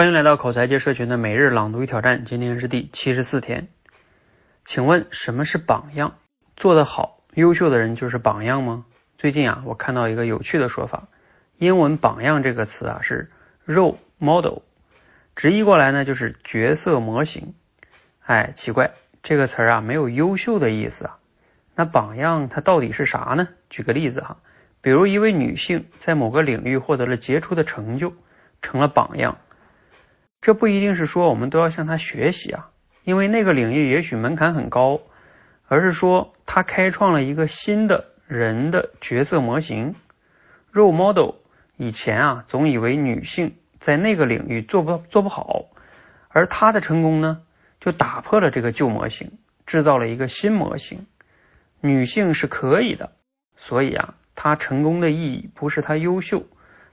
欢迎来到口才界社群的每日朗读与挑战，今天是第七十四天。请问什么是榜样？做得好、优秀的人就是榜样吗？最近啊，我看到一个有趣的说法，英文“榜样”这个词啊是 role model，直译过来呢就是角色模型。哎，奇怪，这个词啊没有优秀的意思啊。那榜样它到底是啥呢？举个例子哈，比如一位女性在某个领域获得了杰出的成就，成了榜样。这不一定是说我们都要向他学习啊，因为那个领域也许门槛很高，而是说他开创了一个新的人的角色模型。role model 以前啊总以为女性在那个领域做不做不好，而她的成功呢就打破了这个旧模型，制造了一个新模型。女性是可以的，所以啊，她成功的意义不是她优秀，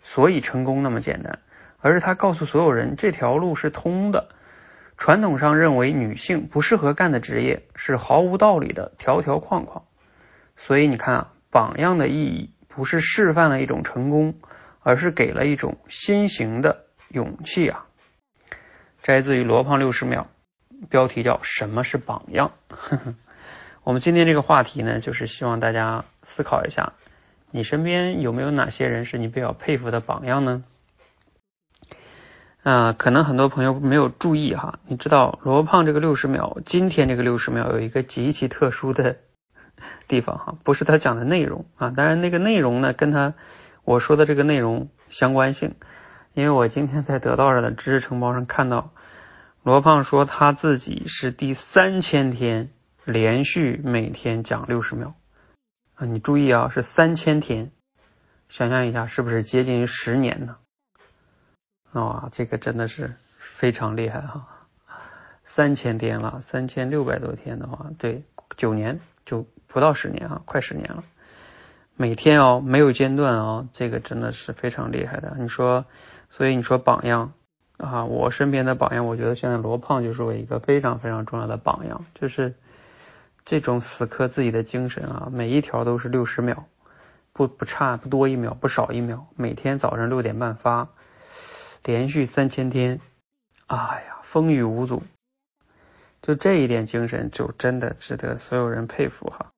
所以成功那么简单。而是他告诉所有人这条路是通的。传统上认为女性不适合干的职业是毫无道理的条条框框。所以你看啊，榜样的意义不是示范了一种成功，而是给了一种新型的勇气啊。摘自于罗胖六十秒，标题叫什么是榜样？我们今天这个话题呢，就是希望大家思考一下，你身边有没有哪些人是你比较佩服的榜样呢？啊，可能很多朋友没有注意哈，你知道罗胖这个六十秒，今天这个六十秒有一个极其特殊的地方哈，不是他讲的内容啊，当然那个内容呢跟他我说的这个内容相关性，因为我今天在得到上的知识承包上看到，罗胖说他自己是第三千天连续每天讲六十秒啊，你注意啊，是三千天，想象一下是不是接近于十年呢？啊，这个真的是非常厉害哈！三千天了，三千六百多天的话，对，九年就不到十年啊，快十年了。每天哦，没有间断哦，这个真的是非常厉害的。你说，所以你说榜样啊，我身边的榜样，我觉得现在罗胖就是我一个非常非常重要的榜样，就是这种死磕自己的精神啊，每一条都是六十秒，不不差不多一秒，不少一秒，每天早上六点半发。连续三千天，哎呀，风雨无阻，就这一点精神，就真的值得所有人佩服哈。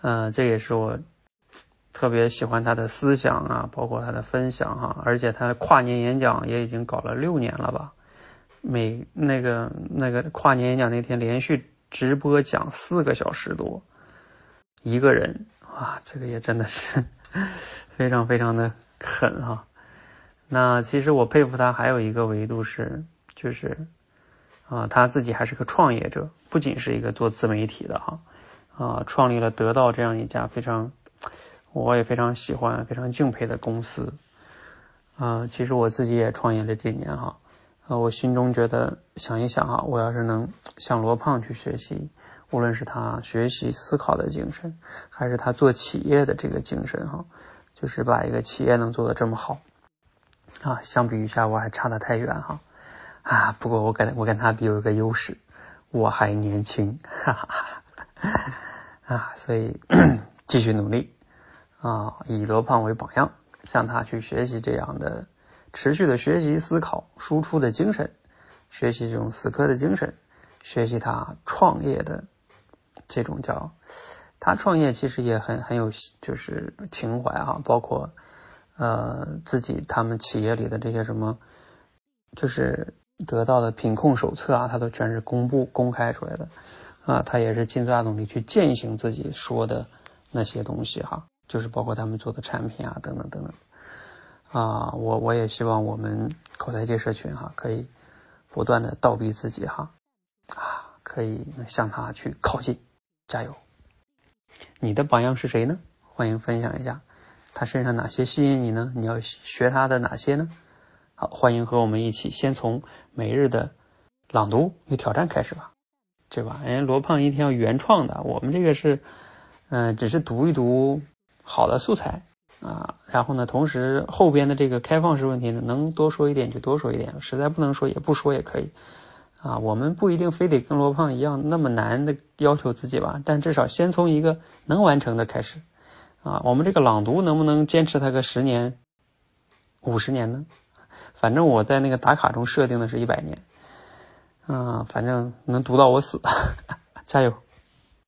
嗯，这也是我特别喜欢他的思想啊，包括他的分享哈。而且他的跨年演讲也已经搞了六年了吧？每那个那个跨年演讲那天，连续直播讲四个小时多，一个人啊，这个也真的是 非常非常的狠哈。那其实我佩服他还有一个维度是，就是啊他自己还是个创业者，不仅是一个做自媒体的哈啊创立了得到这样一家非常我也非常喜欢非常敬佩的公司啊其实我自己也创业了几年哈啊我心中觉得想一想哈我要是能向罗胖去学习，无论是他学习思考的精神，还是他做企业的这个精神哈，就是把一个企业能做得这么好。啊，相比于下我还差得太远哈啊！不过我跟我跟他比有一个优势，我还年轻，哈哈哈啊！所以 继续努力啊，以罗胖为榜样，向他去学习这样的持续的学习、思考、输出的精神，学习这种死磕的精神，学习他创业的这种叫他创业其实也很很有就是情怀哈，包括。呃，自己他们企业里的这些什么，就是得到的品控手册啊，他都全是公布公开出来的啊，他也是尽最大努力去践行自己说的那些东西哈，就是包括他们做的产品啊，等等等等啊，我我也希望我们口才界社群哈，可以不断的倒逼自己哈啊，可以向他去靠近，加油！你的榜样是谁呢？欢迎分享一下。他身上哪些吸引你呢？你要学他的哪些呢？好，欢迎和我们一起，先从每日的朗读与挑战开始吧，对吧？人罗胖一天要原创的，我们这个是，嗯，只是读一读好的素材啊，然后呢，同时后边的这个开放式问题呢，能多说一点就多说一点，实在不能说也不说也可以啊。我们不一定非得跟罗胖一样那么难的要求自己吧，但至少先从一个能完成的开始。啊，我们这个朗读能不能坚持它个十年、五十年呢？反正我在那个打卡中设定的是一百年，啊，反正能读到我死，加油。